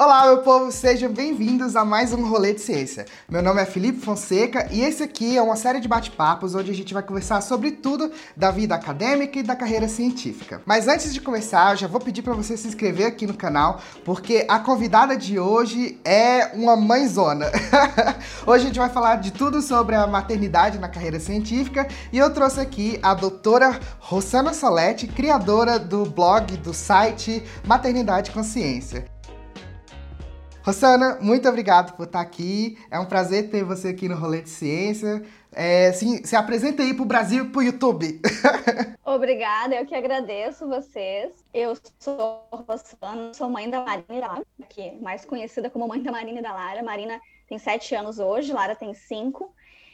Olá, meu povo, sejam bem-vindos a mais um Rolê de Ciência. Meu nome é Felipe Fonseca e esse aqui é uma série de bate-papos onde a gente vai conversar sobre tudo da vida acadêmica e da carreira científica. Mas antes de começar, eu já vou pedir para você se inscrever aqui no canal, porque a convidada de hoje é uma mãezona. hoje a gente vai falar de tudo sobre a maternidade na carreira científica e eu trouxe aqui a doutora Rosana Soletti, criadora do blog, do site Maternidade Consciência. Rosana, muito obrigado por estar aqui. É um prazer ter você aqui no Rolê de Ciência. É, sim, se apresenta aí para o Brasil e para o YouTube. Obrigada, eu que agradeço vocês. Eu sou Rosana, sou mãe da Marina da Lara, que é mais conhecida como mãe da Marina e da Lara. Marina tem sete anos hoje, Lara tem cinco.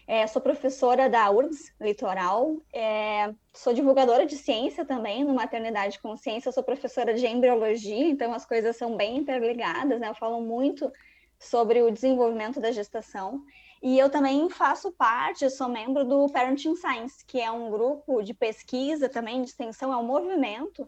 É, sou professora da URGS Litoral, é, sou divulgadora de ciência também, no Maternidade Consciência, sou professora de embriologia, então as coisas são bem interligadas, né? Eu falo muito sobre o desenvolvimento da gestação. E eu também faço parte, sou membro do Parenting Science, que é um grupo de pesquisa também, de extensão, é um movimento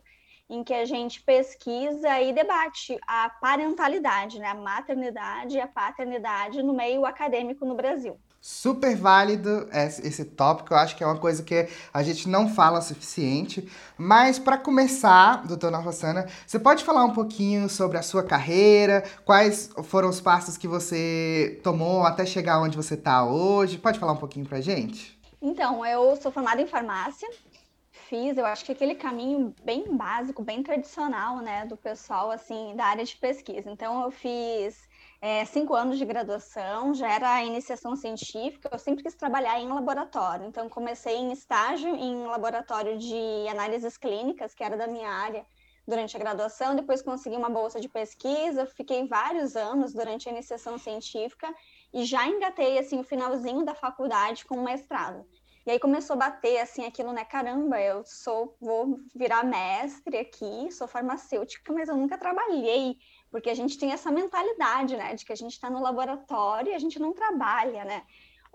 em que a gente pesquisa e debate a parentalidade, né? a maternidade e a paternidade no meio acadêmico no Brasil super válido esse tópico. Eu acho que é uma coisa que a gente não fala o suficiente. Mas para começar, doutora Rossana, você pode falar um pouquinho sobre a sua carreira, quais foram os passos que você tomou até chegar onde você está hoje? Pode falar um pouquinho para gente? Então, eu sou formada em farmácia. Fiz, eu acho que aquele caminho bem básico, bem tradicional, né, do pessoal assim da área de pesquisa. Então, eu fiz é, cinco anos de graduação, já era iniciação científica, eu sempre quis trabalhar em laboratório, então comecei em estágio em laboratório de análises clínicas, que era da minha área, durante a graduação, depois consegui uma bolsa de pesquisa, fiquei vários anos durante a iniciação científica e já engatei assim o finalzinho da faculdade com mestrado. E aí começou a bater assim aquilo, né? Caramba, eu sou vou virar mestre aqui, sou farmacêutica, mas eu nunca trabalhei porque a gente tem essa mentalidade, né, de que a gente está no laboratório e a gente não trabalha, né?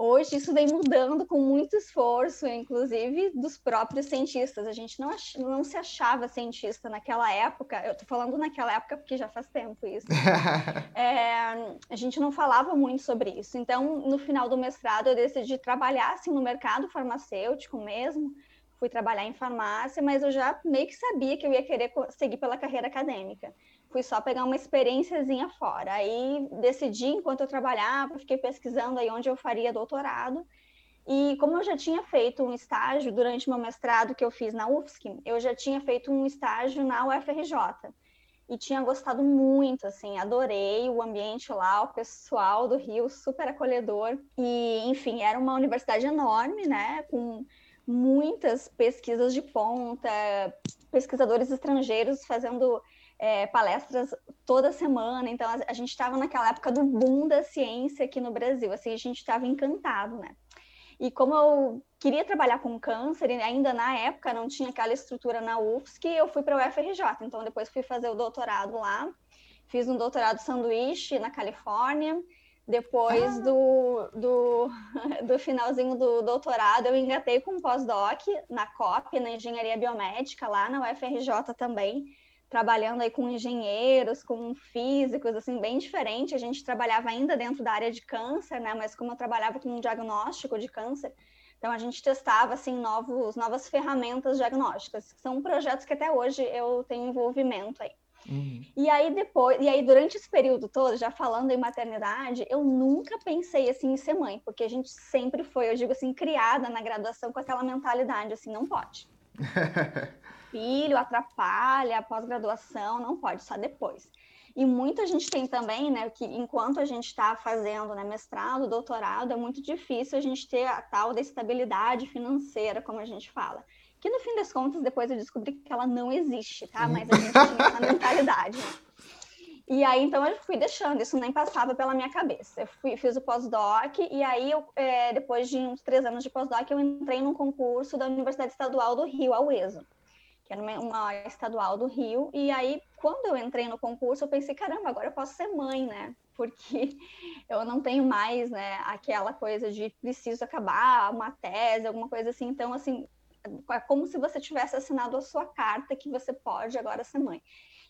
Hoje isso vem mudando com muito esforço, inclusive dos próprios cientistas. A gente não, ach... não se achava cientista naquela época. Eu estou falando naquela época porque já faz tempo isso. é, a gente não falava muito sobre isso. Então, no final do mestrado, eu decidi trabalhar assim, no mercado farmacêutico mesmo. Fui trabalhar em farmácia, mas eu já meio que sabia que eu ia querer seguir pela carreira acadêmica fui só pegar uma experiênciazinha fora. Aí decidi, enquanto eu trabalhava, fiquei pesquisando aí onde eu faria doutorado. E como eu já tinha feito um estágio durante meu mestrado que eu fiz na UFSC, eu já tinha feito um estágio na UFRJ. E tinha gostado muito, assim, adorei o ambiente lá, o pessoal do Rio super acolhedor. E, enfim, era uma universidade enorme, né, com muitas pesquisas de ponta, pesquisadores estrangeiros fazendo é, palestras toda semana, então a, a gente estava naquela época do boom da ciência aqui no Brasil, assim, a gente estava encantado, né? E como eu queria trabalhar com câncer, e ainda na época não tinha aquela estrutura na UFSC, eu fui para o UFRJ, então depois fui fazer o doutorado lá, fiz um doutorado sanduíche na Califórnia, depois ah. do, do, do finalzinho do doutorado, eu engatei com um pós-doc na COP, na Engenharia Biomédica, lá na UFRJ também, trabalhando aí com engenheiros, com físicos, assim, bem diferente. A gente trabalhava ainda dentro da área de câncer, né? Mas como eu trabalhava com um diagnóstico de câncer, então a gente testava, assim, novos, novas ferramentas diagnósticas. São projetos que até hoje eu tenho envolvimento aí. Uhum. E aí depois, e aí durante esse período todo, já falando em maternidade, eu nunca pensei assim em ser mãe, porque a gente sempre foi, eu digo assim, criada na graduação com aquela mentalidade assim, não pode. filho, atrapalha pós-graduação, não pode, só depois. E muita gente tem também, né, que enquanto a gente está fazendo né, mestrado, doutorado, é muito difícil a gente ter a tal da estabilidade financeira, como a gente fala. Que no fim das contas, depois eu descobri que ela não existe, tá? Mas a gente tinha essa mentalidade. E aí, então, eu fui deixando, isso nem passava pela minha cabeça. Eu fui, fiz o pós-doc, e aí, eu, é, depois de uns três anos de pós-doc, eu entrei num concurso da Universidade Estadual do Rio, a UESO que era uma estadual do Rio. E aí, quando eu entrei no concurso, eu pensei, caramba, agora eu posso ser mãe, né? Porque eu não tenho mais, né, aquela coisa de preciso acabar uma tese, alguma coisa assim. Então, assim, é como se você tivesse assinado a sua carta que você pode agora ser mãe.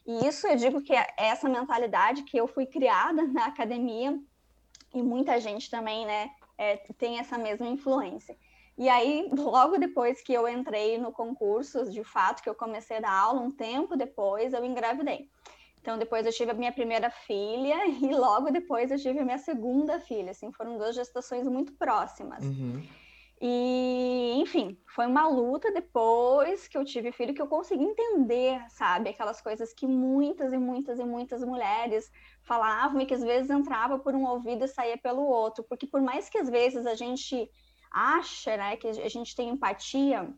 E isso eu digo que é essa mentalidade que eu fui criada na academia e muita gente também, né, é, tem essa mesma influência. E aí, logo depois que eu entrei no concurso, de fato, que eu comecei a dar aula, um tempo depois, eu engravidei. Então, depois eu tive a minha primeira filha e logo depois eu tive a minha segunda filha. Assim, foram duas gestações muito próximas. Uhum. E, enfim, foi uma luta depois que eu tive filho que eu consegui entender, sabe? Aquelas coisas que muitas e muitas e muitas mulheres falavam e que às vezes entrava por um ouvido e saía pelo outro. Porque por mais que às vezes a gente acha, né, que a gente tem empatia,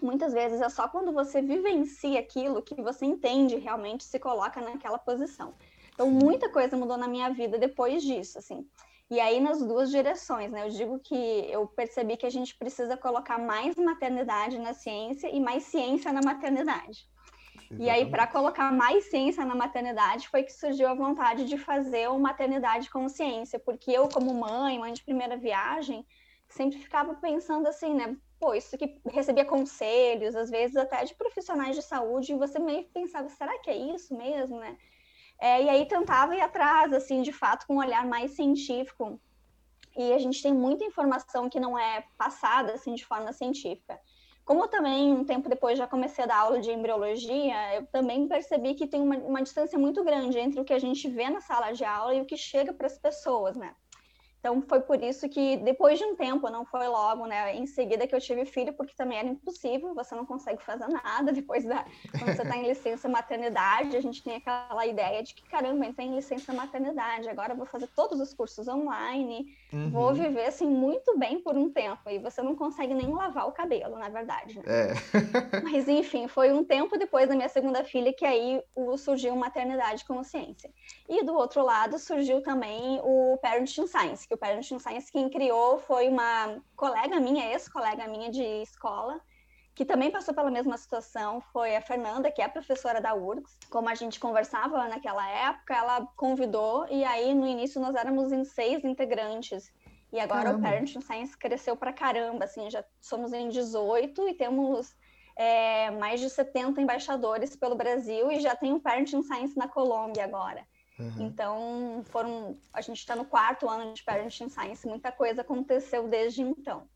muitas vezes é só quando você vivencia aquilo que você entende realmente, se coloca naquela posição. Então, muita coisa mudou na minha vida depois disso, assim. E aí, nas duas direções, né? Eu digo que eu percebi que a gente precisa colocar mais maternidade na ciência e mais ciência na maternidade. Exatamente. E aí, para colocar mais ciência na maternidade, foi que surgiu a vontade de fazer o Maternidade com Ciência, porque eu, como mãe, mãe de primeira viagem, sempre ficava pensando assim, né? Pô, isso aqui recebia conselhos, às vezes até de profissionais de saúde, e você meio que pensava, será que é isso mesmo, né? É, e aí tentava ir atrás, assim, de fato, com um olhar mais científico. E a gente tem muita informação que não é passada, assim, de forma científica. Como eu também, um tempo depois, já comecei a dar aula de embriologia, eu também percebi que tem uma, uma distância muito grande entre o que a gente vê na sala de aula e o que chega para as pessoas, né? Então foi por isso que depois de um tempo, não foi logo, né, em seguida que eu tive filho, porque também era impossível, você não consegue fazer nada depois da quando você está em licença maternidade, a gente tem aquela ideia de que caramba, entrei em licença maternidade, agora vou fazer todos os cursos online, uhum. vou viver assim muito bem por um tempo e você não consegue nem lavar o cabelo, na verdade. Né? É. Mas enfim, foi um tempo depois da minha segunda filha que aí surgiu maternidade consciência. E do outro lado surgiu também o Parenting Science, que o Parenting Science quem criou foi uma colega minha, ex-colega minha de escola, que também passou pela mesma situação, foi a Fernanda, que é professora da URGS. Como a gente conversava naquela época, ela convidou, e aí no início nós éramos em seis integrantes. E agora caramba. o Parenting Science cresceu pra caramba, assim, já somos em 18 e temos é, mais de 70 embaixadores pelo Brasil e já tem o Parenting Science na Colômbia agora. Uhum. Então, foram. A gente está no quarto ano de Parenting Science, muita coisa aconteceu desde então.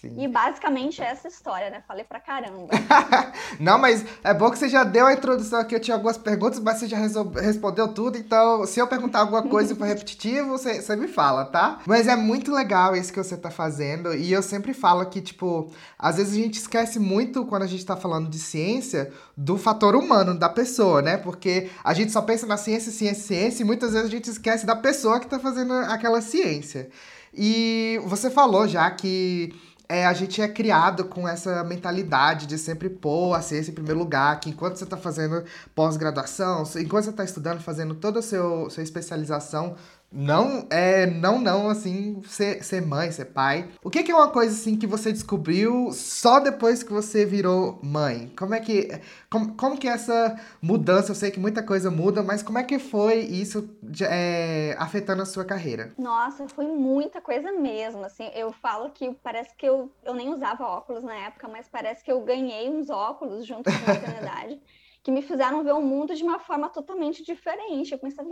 Sim. E basicamente essa história, né? Falei pra caramba. Não, mas é bom que você já deu a introdução aqui. Eu tinha algumas perguntas, mas você já respondeu tudo. Então, se eu perguntar alguma coisa e for repetitivo, você, você me fala, tá? Mas é muito legal isso que você tá fazendo. E eu sempre falo que, tipo, às vezes a gente esquece muito quando a gente tá falando de ciência do fator humano da pessoa, né? Porque a gente só pensa na ciência, ciência, ciência, e muitas vezes a gente esquece da pessoa que tá fazendo aquela ciência. E você falou já que é, a gente é criado com essa mentalidade de sempre pôr a ciência em primeiro lugar, que enquanto você está fazendo pós-graduação, enquanto você está estudando, fazendo toda a seu, sua especialização, não é não não assim ser, ser mãe ser pai. O que, que, é uma coisa assim que você descobriu só depois que você virou mãe? Como é que como, como que essa mudança eu sei que muita coisa muda mas como é que foi isso é, afetando a sua carreira? Nossa foi muita coisa mesmo assim. Eu falo que parece que eu, eu nem usava óculos na época mas parece que eu ganhei uns óculos junto com a maternidade que me fizeram ver o mundo de uma forma totalmente diferente. Eu pensava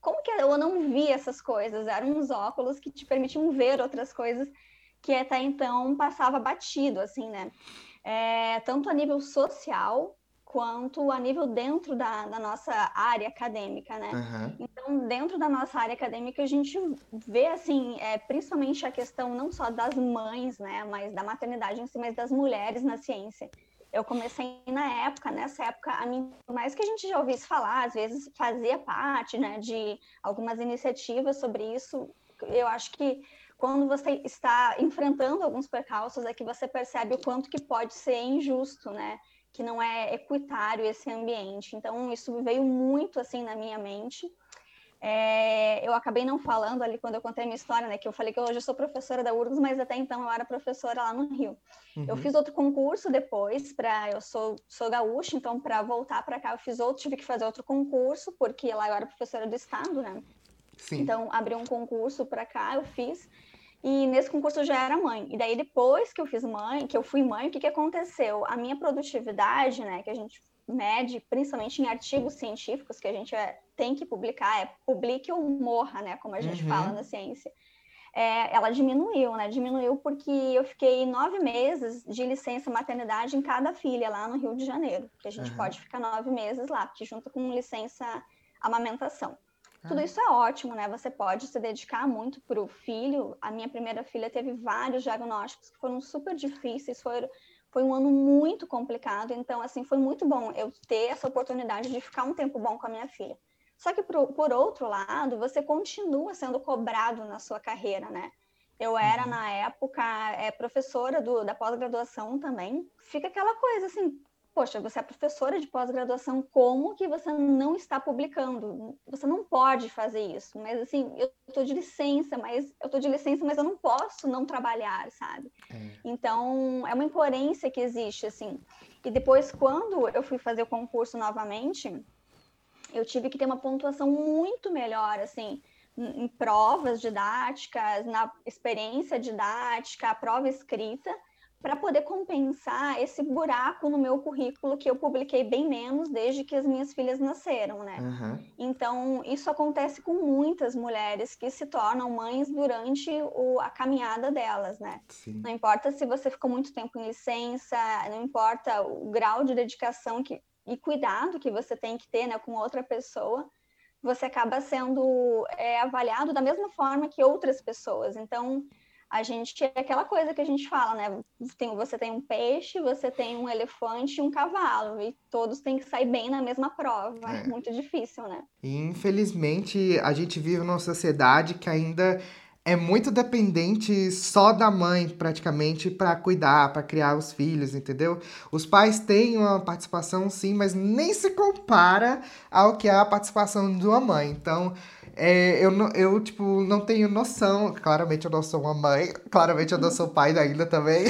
como que eu não vi essas coisas? Eram uns óculos que te permitiam ver outras coisas que até então passava batido, assim, né? É, tanto a nível social quanto a nível dentro da, da nossa área acadêmica, né? Uhum. Então, dentro da nossa área acadêmica, a gente vê, assim, é, principalmente a questão não só das mães, né, mas da maternidade em si, mas das mulheres na ciência eu comecei na época, nessa época, a mim, por mais que a gente já ouvisse falar, às vezes fazia parte, né, de algumas iniciativas sobre isso, eu acho que quando você está enfrentando alguns percalços é que você percebe o quanto que pode ser injusto, né, que não é equitário esse ambiente. Então, isso veio muito, assim, na minha mente, é, eu acabei não falando ali quando eu contei a minha história, né? Que eu falei que hoje eu sou professora da URGS, mas até então eu era professora lá no Rio. Uhum. Eu fiz outro concurso depois para eu sou sou gaúcha, então para voltar para cá eu fiz outro, tive que fazer outro concurso porque lá eu era professora do estado, né? Sim. Então abri um concurso para cá, eu fiz. E nesse concurso eu já era mãe. E daí depois que eu fiz mãe, que eu fui mãe, o que que aconteceu? A minha produtividade, né, que a gente mede, principalmente em artigos científicos que a gente é, tem que publicar, é publique ou morra, né? Como a gente uhum. fala na ciência. É, ela diminuiu, né? Diminuiu porque eu fiquei nove meses de licença maternidade em cada filha lá no Rio de Janeiro, que a gente uhum. pode ficar nove meses lá, porque junto com licença amamentação. Tudo isso é ótimo, né? Você pode se dedicar muito para o filho. A minha primeira filha teve vários diagnósticos que foram super difíceis, foi, foi um ano muito complicado. Então, assim, foi muito bom eu ter essa oportunidade de ficar um tempo bom com a minha filha. Só que, por, por outro lado, você continua sendo cobrado na sua carreira, né? Eu era, uhum. na época, é, professora do, da pós-graduação também. Fica aquela coisa assim, poxa, você é professora de pós-graduação, como que você não está publicando? Você não pode fazer isso. Mas assim, eu estou de licença, mas eu estou de licença, mas eu não posso não trabalhar, sabe? É. Então, é uma incoerência que existe, assim. E depois, quando eu fui fazer o concurso novamente, eu tive que ter uma pontuação muito melhor, assim, em provas didáticas, na experiência didática, a prova escrita, para poder compensar esse buraco no meu currículo que eu publiquei bem menos desde que as minhas filhas nasceram, né? Uhum. Então, isso acontece com muitas mulheres que se tornam mães durante o, a caminhada delas, né? Sim. Não importa se você ficou muito tempo em licença, não importa o grau de dedicação que, e cuidado que você tem que ter né, com outra pessoa, você acaba sendo é, avaliado da mesma forma que outras pessoas. Então, a gente é aquela coisa que a gente fala, né? Tem, você tem um peixe, você tem um elefante e um cavalo, e todos têm que sair bem na mesma prova. É, é muito difícil, né? infelizmente, a gente vive numa sociedade que ainda é muito dependente só da mãe, praticamente, para cuidar, para criar os filhos, entendeu? Os pais têm uma participação, sim, mas nem se compara ao que é a participação de uma mãe. Então, é, eu, eu, tipo, não tenho noção. Claramente eu não sou uma mãe, claramente eu não sou pai ainda também.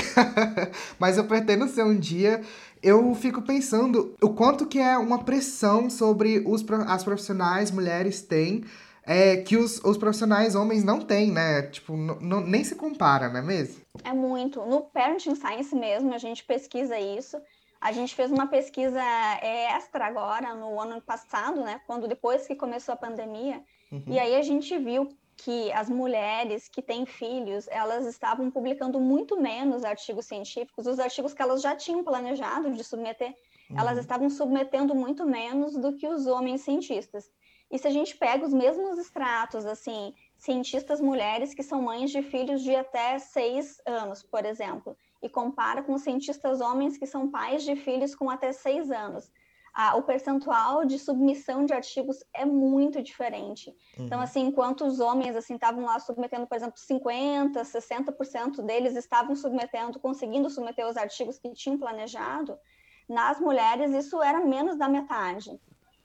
Mas eu pretendo ser um dia. Eu fico pensando o quanto que é uma pressão sobre os, as profissionais mulheres têm. É, que os, os profissionais homens não têm, né? Tipo, nem se compara, não é mesmo? É muito. No Parenting Science mesmo, a gente pesquisa isso. A gente fez uma pesquisa extra agora, no ano passado, né? Quando depois que começou a pandemia, Uhum. E aí a gente viu que as mulheres que têm filhos, elas estavam publicando muito menos artigos científicos, os artigos que elas já tinham planejado de submeter, uhum. elas estavam submetendo muito menos do que os homens cientistas. E se a gente pega os mesmos extratos, assim, cientistas mulheres que são mães de filhos de até seis anos, por exemplo, e compara com cientistas homens que são pais de filhos com até seis anos, a, o percentual de submissão de artigos é muito diferente. Então, uhum. Então, assim, enquanto os homens assim estavam lá submetendo, por exemplo, 50, 60% deles estavam submetendo, conseguindo submeter os artigos que tinham planejado, nas mulheres isso era menos da metade.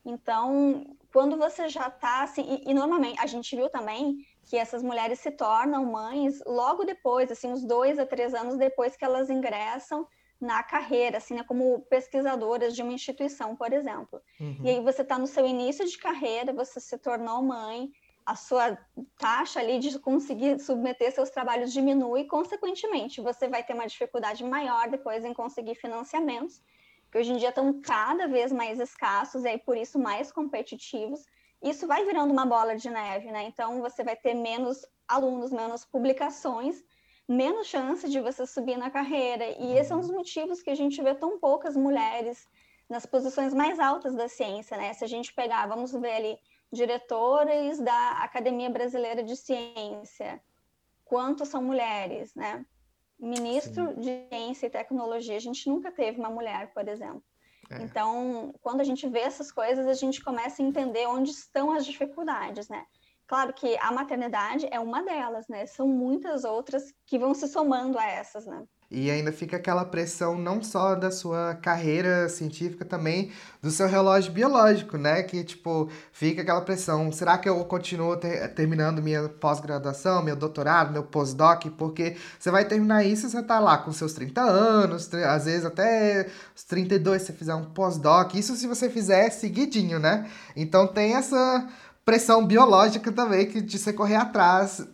Então, quando você já está assim, e, e, normalmente a gente viu também que essas mulheres se tornam mães logo depois, assim, uns dois a três anos depois que elas ingressam na carreira, assim, né, como pesquisadoras de uma instituição, por exemplo. Uhum. E aí você está no seu início de carreira, você se tornou mãe, a sua taxa ali de conseguir submeter seus trabalhos diminui, consequentemente, você vai ter uma dificuldade maior depois em conseguir financiamentos, que hoje em dia estão cada vez mais escassos e aí por isso mais competitivos. Isso vai virando uma bola de neve, né? Então você vai ter menos alunos, menos publicações, menos chance de você subir na carreira. E esse é um dos motivos que a gente vê tão poucas mulheres nas posições mais altas da ciência, né? Se a gente pegar, vamos ver ali, diretores da Academia Brasileira de Ciência, quantos são mulheres, né? Ministro Sim. de Ciência e Tecnologia, a gente nunca teve uma mulher, por exemplo. É. Então, quando a gente vê essas coisas, a gente começa a entender onde estão as dificuldades, né? Claro que a maternidade é uma delas, né? São muitas outras que vão se somando a essas, né? E ainda fica aquela pressão não só da sua carreira científica, também do seu relógio biológico, né? Que, tipo, fica aquela pressão. Será que eu continuo ter, terminando minha pós-graduação, meu doutorado, meu pós-doc? Porque você vai terminar isso você tá lá com seus 30 anos, às vezes até os 32 se você fizer um pós-doc. Isso se você fizer seguidinho, né? Então tem essa pressão biológica também que de você correr atrás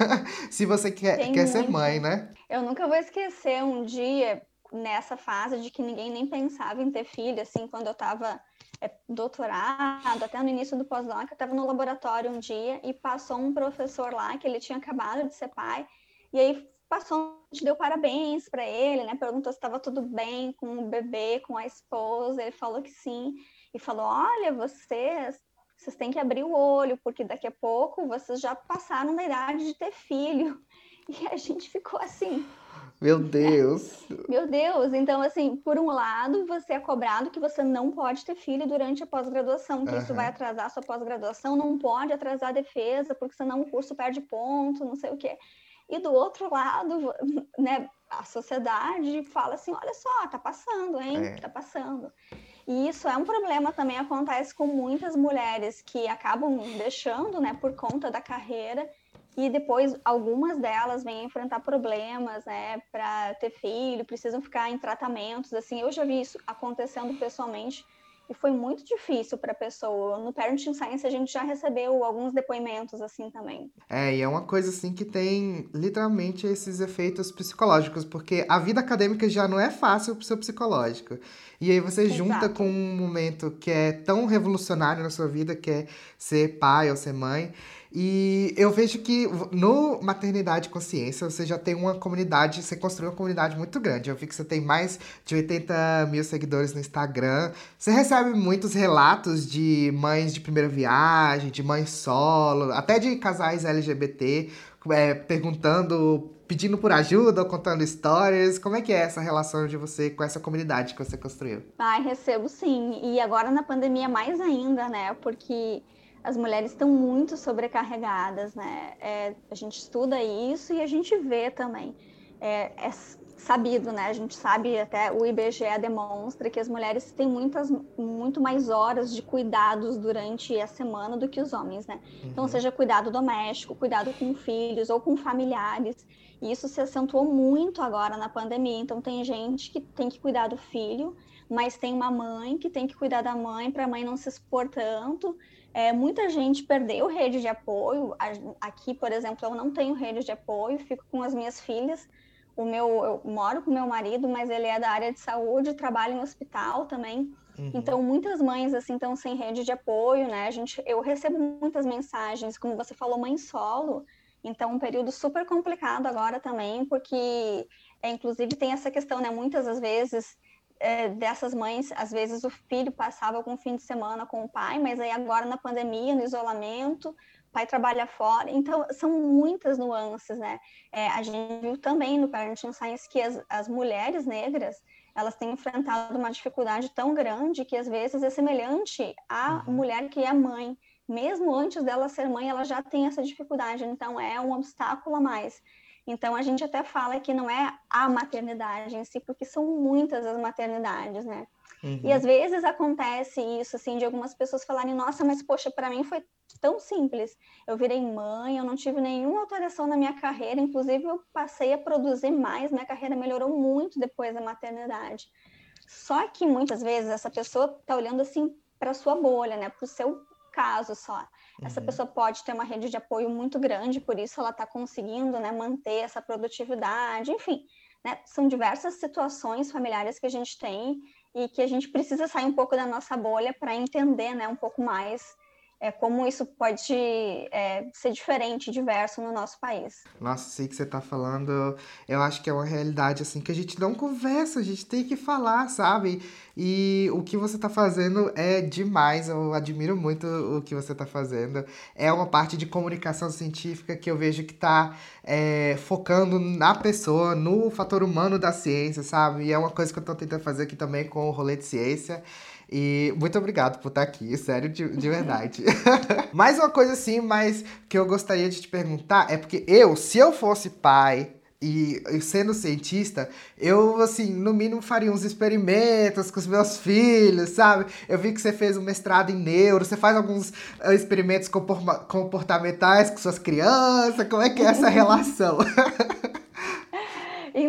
se você quer, quer ser mãe, né? Eu nunca vou esquecer um dia, nessa fase de que ninguém nem pensava em ter filho, assim, quando eu estava é, doutorado, até no início do pós-doc, eu estava no laboratório um dia e passou um professor lá que ele tinha acabado de ser pai, e aí passou, deu parabéns para ele, né? Perguntou se estava tudo bem com o bebê, com a esposa. Ele falou que sim e falou: "Olha, vocês, vocês têm que abrir o olho, porque daqui a pouco vocês já passaram da idade de ter filho". E a gente ficou assim, meu Deus. Meu Deus. Então, assim, por um lado, você é cobrado que você não pode ter filho durante a pós-graduação, que uhum. isso vai atrasar a sua pós-graduação, não pode atrasar a defesa, porque senão o curso perde ponto, não sei o quê. E do outro lado, né, a sociedade fala assim: olha só, tá passando, hein? É. Tá passando. E isso é um problema também, acontece com muitas mulheres que acabam deixando, né, por conta da carreira e depois algumas delas vêm enfrentar problemas, né, para ter filho, precisam ficar em tratamentos, assim, eu já vi isso acontecendo pessoalmente e foi muito difícil para a pessoa. No Parenting Science a gente já recebeu alguns depoimentos assim também. É, e é uma coisa assim que tem literalmente esses efeitos psicológicos, porque a vida acadêmica já não é fácil pro seu psicológico. E aí você Exato. junta com um momento que é tão revolucionário na sua vida, que é ser pai ou ser mãe. E eu vejo que no Maternidade Consciência você já tem uma comunidade, você construiu uma comunidade muito grande. Eu vi que você tem mais de 80 mil seguidores no Instagram. Você recebe muitos relatos de mães de primeira viagem, de mães solo, até de casais LGBT, é, perguntando, pedindo por ajuda ou contando histórias. Como é que é essa relação de você com essa comunidade que você construiu? Ai, recebo sim. E agora na pandemia mais ainda, né? Porque as mulheres estão muito sobrecarregadas, né? É, a gente estuda isso e a gente vê também. É, é, sabido, né? A gente sabe até o IBGE demonstra que as mulheres têm muitas, muito mais horas de cuidados durante a semana do que os homens, né? Então, uhum. Então, seja cuidado doméstico, cuidado com filhos ou com familiares. E isso se acentuou muito agora na pandemia. Então, tem gente que tem que cuidar do filho, mas tem uma mãe que tem que cuidar da mãe para a mãe não se expor tanto. É, muita gente perdeu rede de apoio. Aqui, por exemplo, eu não tenho rede de apoio, fico com as minhas filhas. O meu, eu moro com meu marido, mas ele é da área de saúde, trabalha em hospital também. Uhum. Então, muitas mães assim estão sem rede de apoio, né? A gente, eu recebo muitas mensagens, como você falou, mãe solo. Então, um período super complicado agora também, porque é, inclusive tem essa questão, né? Muitas das vezes é, dessas mães, às vezes o filho passava algum fim de semana com o pai, mas aí agora na pandemia, no isolamento, o pai trabalha fora. Então, são muitas nuances, né? É, a gente viu também no Parenting Science que as, as mulheres negras, elas têm enfrentado uma dificuldade tão grande que às vezes é semelhante à uhum. mulher que é mãe. Mesmo antes dela ser mãe, ela já tem essa dificuldade, então é um obstáculo a mais. Então a gente até fala que não é a maternidade em si, porque são muitas as maternidades, né? Uhum. E às vezes acontece isso, assim, de algumas pessoas falarem: nossa, mas poxa, para mim foi tão simples. Eu virei mãe, eu não tive nenhuma alteração na minha carreira, inclusive eu passei a produzir mais, minha carreira melhorou muito depois da maternidade. Só que muitas vezes essa pessoa está olhando assim para sua bolha, né, para o seu caso só. Essa uhum. pessoa pode ter uma rede de apoio muito grande, por isso ela está conseguindo né, manter essa produtividade, enfim. Né, são diversas situações familiares que a gente tem e que a gente precisa sair um pouco da nossa bolha para entender né, um pouco mais é, como isso pode é, ser diferente, diverso no nosso país. Nossa, sei que você está falando, eu acho que é uma realidade assim que a gente não conversa, a gente tem que falar, sabe? E o que você está fazendo é demais, eu admiro muito o que você está fazendo. É uma parte de comunicação científica que eu vejo que está é, focando na pessoa, no fator humano da ciência, sabe? E é uma coisa que eu estou tentando fazer aqui também com o Rolê de Ciência. E muito obrigado por estar aqui, sério, de, de verdade. mais uma coisa assim, mas que eu gostaria de te perguntar é porque eu, se eu fosse pai, e, sendo cientista, eu, assim, no mínimo faria uns experimentos com os meus filhos, sabe? Eu vi que você fez um mestrado em neuro, você faz alguns uh, experimentos comportamentais com suas crianças, como é que é essa relação?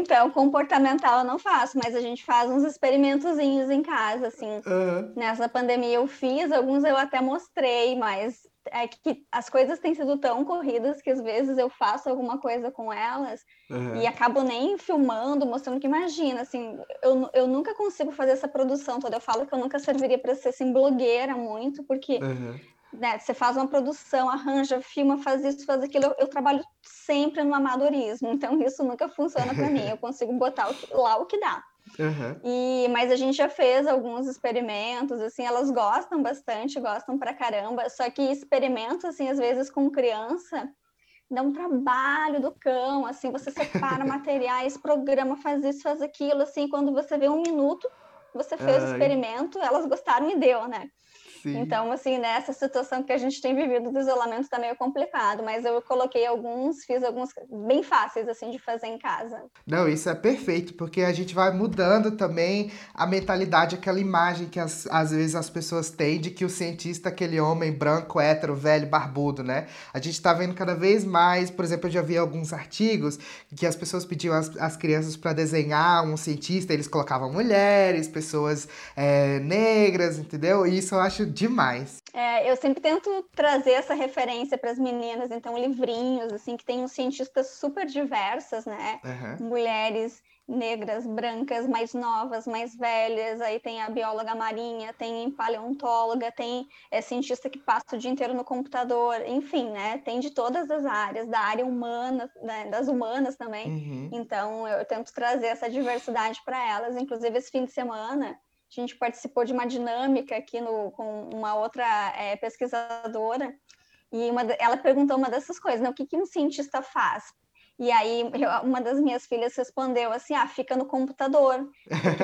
Então, comportamental eu não faço, mas a gente faz uns experimentozinhos em casa, assim. Uhum. Nessa pandemia eu fiz, alguns eu até mostrei, mas é que as coisas têm sido tão corridas que às vezes eu faço alguma coisa com elas uhum. e acabo nem filmando, mostrando que imagina, assim, eu, eu nunca consigo fazer essa produção toda. Eu falo que eu nunca serviria para ser assim, blogueira muito, porque uhum. Né, você faz uma produção, arranja, filma, faz isso, faz aquilo. Eu, eu trabalho sempre no amadorismo, então isso nunca funciona para mim. Eu consigo botar o, lá o que dá. Uhum. E, mas a gente já fez alguns experimentos, assim, elas gostam bastante, gostam pra caramba, só que experimentos, assim, às vezes com criança, dá um trabalho do cão, assim, você separa materiais, programa, faz isso, faz aquilo, assim, quando você vê um minuto, você fez Ai. o experimento, elas gostaram e deu, né? Sim. Então, assim, nessa situação que a gente tem vivido do isolamento está meio complicado, mas eu coloquei alguns, fiz alguns bem fáceis, assim, de fazer em casa. Não, isso é perfeito, porque a gente vai mudando também a mentalidade, aquela imagem que as, às vezes as pessoas têm de que o cientista é aquele homem branco, hétero, velho, barbudo, né? A gente está vendo cada vez mais, por exemplo, eu já vi alguns artigos que as pessoas pediam as, as crianças para desenhar um cientista, eles colocavam mulheres, pessoas é, negras, entendeu? E isso eu acho demais. É, eu sempre tento trazer essa referência para as meninas, então livrinhos assim que tem uns cientistas super diversas, né? Uhum. Mulheres negras, brancas, mais novas, mais velhas, aí tem a bióloga marinha, tem paleontóloga, tem é, cientista que passa o dia inteiro no computador, enfim, né? Tem de todas as áreas, da área humana, né? das humanas também. Uhum. Então eu tento trazer essa diversidade para elas. Inclusive esse fim de semana a gente participou de uma dinâmica aqui no, com uma outra é, pesquisadora, e uma, ela perguntou uma dessas coisas, né? O que, que um cientista faz? E aí uma das minhas filhas respondeu assim, ah, fica no computador.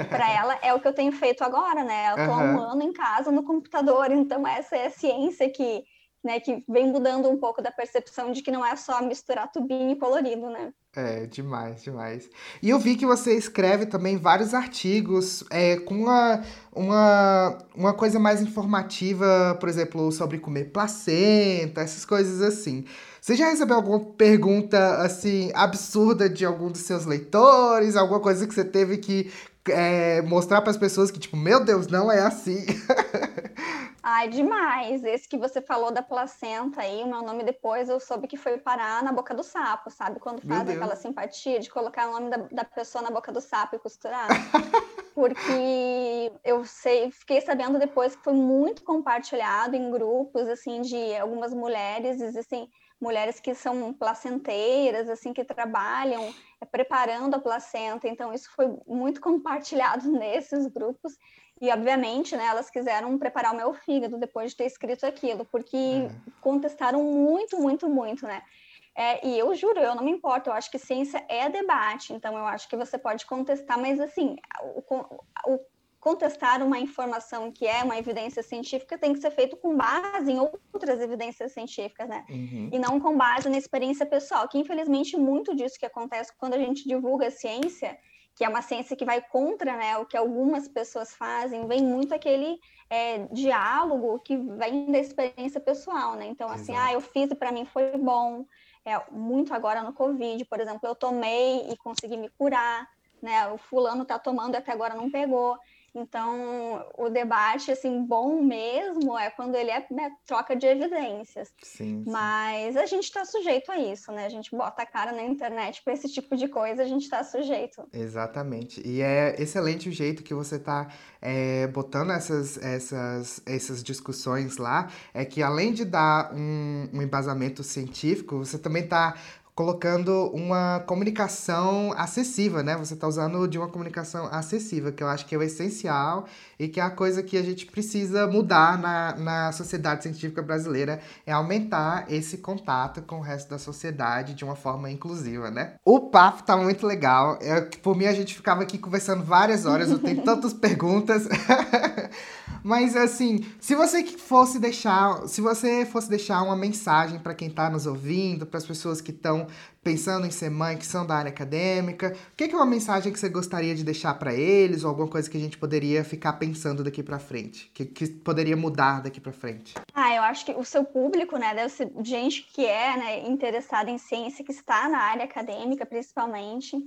Para ela é o que eu tenho feito agora, né? Eu tô uhum. um ano em casa no computador, então essa é a ciência que, né, que vem mudando um pouco da percepção de que não é só misturar tubinho e colorido, né? É, demais, demais. E eu vi que você escreve também vários artigos é, com uma, uma, uma coisa mais informativa, por exemplo, sobre comer placenta, essas coisas assim. Você já recebeu alguma pergunta, assim, absurda de algum dos seus leitores? Alguma coisa que você teve que é, mostrar para as pessoas que, tipo, meu Deus, não é assim? Ai, demais. Esse que você falou da placenta aí, o meu nome depois eu soube que foi parar na boca do sapo, sabe? Quando faz aquela simpatia de colocar o nome da, da pessoa na boca do sapo e costurar. Porque eu sei, fiquei sabendo depois que foi muito compartilhado em grupos, assim, de algumas mulheres, existem mulheres que são placenteiras, assim, que trabalham é, preparando a placenta, então isso foi muito compartilhado nesses grupos. E, obviamente, né, elas quiseram preparar o meu fígado depois de ter escrito aquilo, porque é. contestaram muito, muito, muito, né? É, e eu juro, eu não me importo, eu acho que ciência é debate, então eu acho que você pode contestar, mas assim, o, o contestar uma informação que é uma evidência científica tem que ser feito com base em outras evidências científicas, né? Uhum. E não com base na experiência pessoal, que infelizmente muito disso que acontece quando a gente divulga a ciência que é uma ciência que vai contra né, o que algumas pessoas fazem, vem muito aquele é, diálogo que vem da experiência pessoal, né? Então, assim, Exato. ah, eu fiz e para mim foi bom. É, muito agora no Covid, por exemplo, eu tomei e consegui me curar, né? O fulano tá tomando e até agora não pegou. Então, o debate, assim, bom mesmo é quando ele é né, troca de evidências. Sim, sim. Mas a gente está sujeito a isso, né? A gente bota a cara na internet para esse tipo de coisa, a gente está sujeito. Exatamente. E é excelente o jeito que você está é, botando essas, essas, essas discussões lá, é que além de dar um, um embasamento científico, você também está colocando uma comunicação acessível, né? Você está usando de uma comunicação acessível, que eu acho que é o essencial e que é a coisa que a gente precisa mudar na, na sociedade científica brasileira, é aumentar esse contato com o resto da sociedade de uma forma inclusiva, né? O papo tá muito legal. Eu, por mim, a gente ficava aqui conversando várias horas, eu tenho tantas perguntas. Mas assim, se você fosse deixar, se você fosse deixar uma mensagem para quem está nos ouvindo, para as pessoas que estão pensando em ser mãe, que são da área acadêmica, o que é uma mensagem que você gostaria de deixar para eles ou alguma coisa que a gente poderia ficar pensando daqui para frente, que, que poderia mudar daqui para frente? Ah, eu acho que o seu público, né, deve ser gente que é, né, interessada em ciência, que está na área acadêmica, principalmente.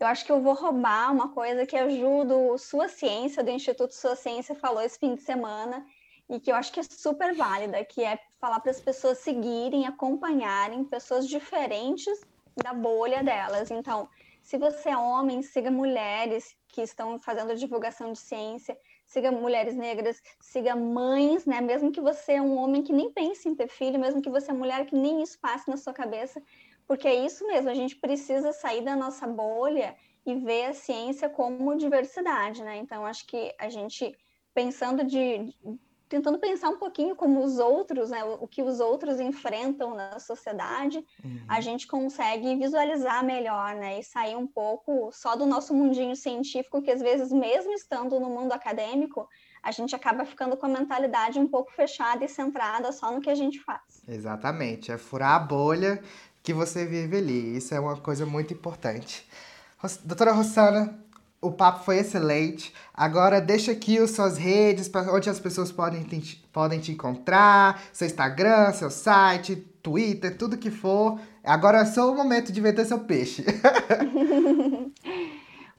Eu acho que eu vou roubar uma coisa que ajuda o Sua Ciência, do Instituto Sua Ciência, falou esse fim de semana, e que eu acho que é super válida, que é falar para as pessoas seguirem, acompanharem pessoas diferentes da bolha delas. Então, se você é homem, siga mulheres que estão fazendo divulgação de ciência, siga mulheres negras, siga mães, né? Mesmo que você é um homem que nem pense em ter filho, mesmo que você é mulher que nem isso passe na sua cabeça, porque é isso mesmo, a gente precisa sair da nossa bolha e ver a ciência como diversidade, né? Então, acho que a gente, pensando de, tentando pensar um pouquinho como os outros, né, o, que os outros enfrentam na sociedade, uhum. a gente consegue visualizar melhor, né, e sair um pouco só do nosso mundinho científico, que às vezes, mesmo estando no mundo acadêmico, a gente acaba ficando com a mentalidade um pouco fechada e centrada só no que a gente faz. Exatamente, é furar a bolha que você vive ali. Isso é uma coisa muito importante. Doutora Rossana, o papo foi excelente. Agora deixa aqui as suas redes, onde as pessoas podem te, podem te encontrar, seu Instagram, seu site, Twitter, tudo que for. Agora é só o momento de vender seu peixe.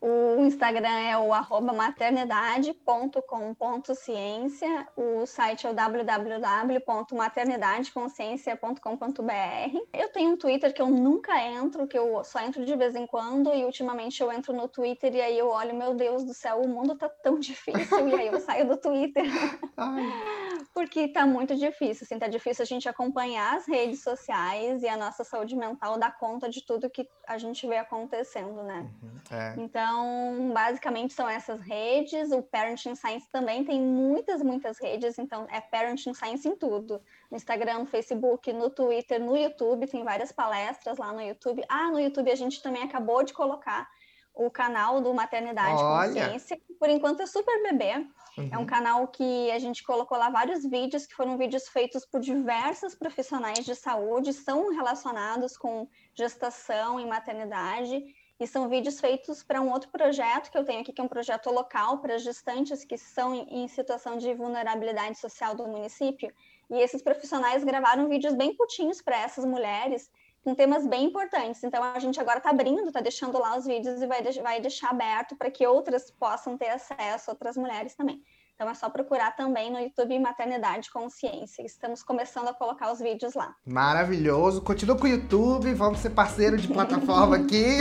O Instagram é o arroba maternidade.com.ciência, o site é o www.maternidadeconsciência.com.br. Eu tenho um Twitter que eu nunca entro, que eu só entro de vez em quando, e ultimamente eu entro no Twitter e aí eu olho, meu Deus do céu, o mundo tá tão difícil, e aí eu saio do Twitter. Porque tá muito difícil, assim, tá difícil a gente acompanhar as redes sociais e a nossa saúde mental dar conta de tudo que a gente vê acontecendo, né? Uhum, é. Então, então, basicamente são essas redes. O Parenting Science também tem muitas, muitas redes. Então, é Parenting Science em tudo. No Instagram, no Facebook, no Twitter, no YouTube. Tem várias palestras lá no YouTube. Ah, no YouTube a gente também acabou de colocar o canal do Maternidade Olha. Consciência. Por enquanto é super bebê. Uhum. É um canal que a gente colocou lá vários vídeos que foram vídeos feitos por diversos profissionais de saúde, são relacionados com gestação e maternidade. E são vídeos feitos para um outro projeto que eu tenho aqui, que é um projeto local para gestantes que são em situação de vulnerabilidade social do município. E esses profissionais gravaram vídeos bem curtinhos para essas mulheres, com temas bem importantes. Então a gente agora está abrindo, está deixando lá os vídeos e vai, vai deixar aberto para que outras possam ter acesso, outras mulheres também. Então é só procurar também no YouTube Maternidade Consciência. Estamos começando a colocar os vídeos lá. Maravilhoso. Continua com o YouTube, vamos ser parceiro de plataforma aqui.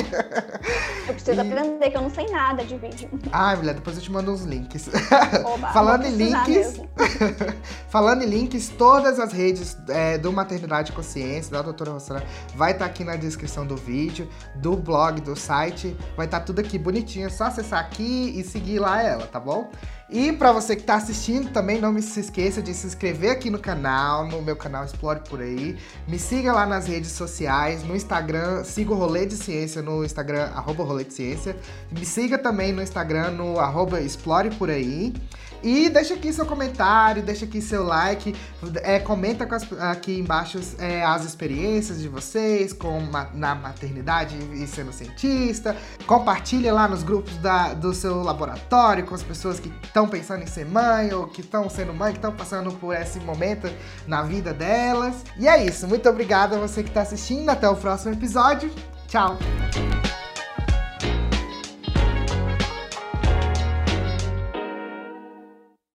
Eu preciso e... aprender que eu não sei nada de vídeo. Ai, mulher, depois eu te mando uns links. Oba, Falando em links. Falando em links, todas as redes é, do Maternidade Consciência, da doutora Rossana, vai estar tá aqui na descrição do vídeo, do blog, do site. Vai estar tá tudo aqui bonitinho. É só acessar aqui e seguir lá ela, tá bom? E para você que está assistindo também, não se esqueça de se inscrever aqui no canal, no meu canal Explore Por Aí. Me siga lá nas redes sociais, no Instagram, siga o Rolê de Ciência no Instagram, arroba Rolê de Ciência. Me siga também no Instagram, no arroba Explore Por Aí. E deixa aqui seu comentário, deixa aqui seu like, é, comenta as, aqui embaixo é, as experiências de vocês com na maternidade e sendo cientista. Compartilha lá nos grupos da, do seu laboratório com as pessoas que estão pensando em ser mãe ou que estão sendo mãe, que estão passando por esse momento na vida delas. E é isso. Muito obrigado a você que está assistindo. Até o próximo episódio. Tchau!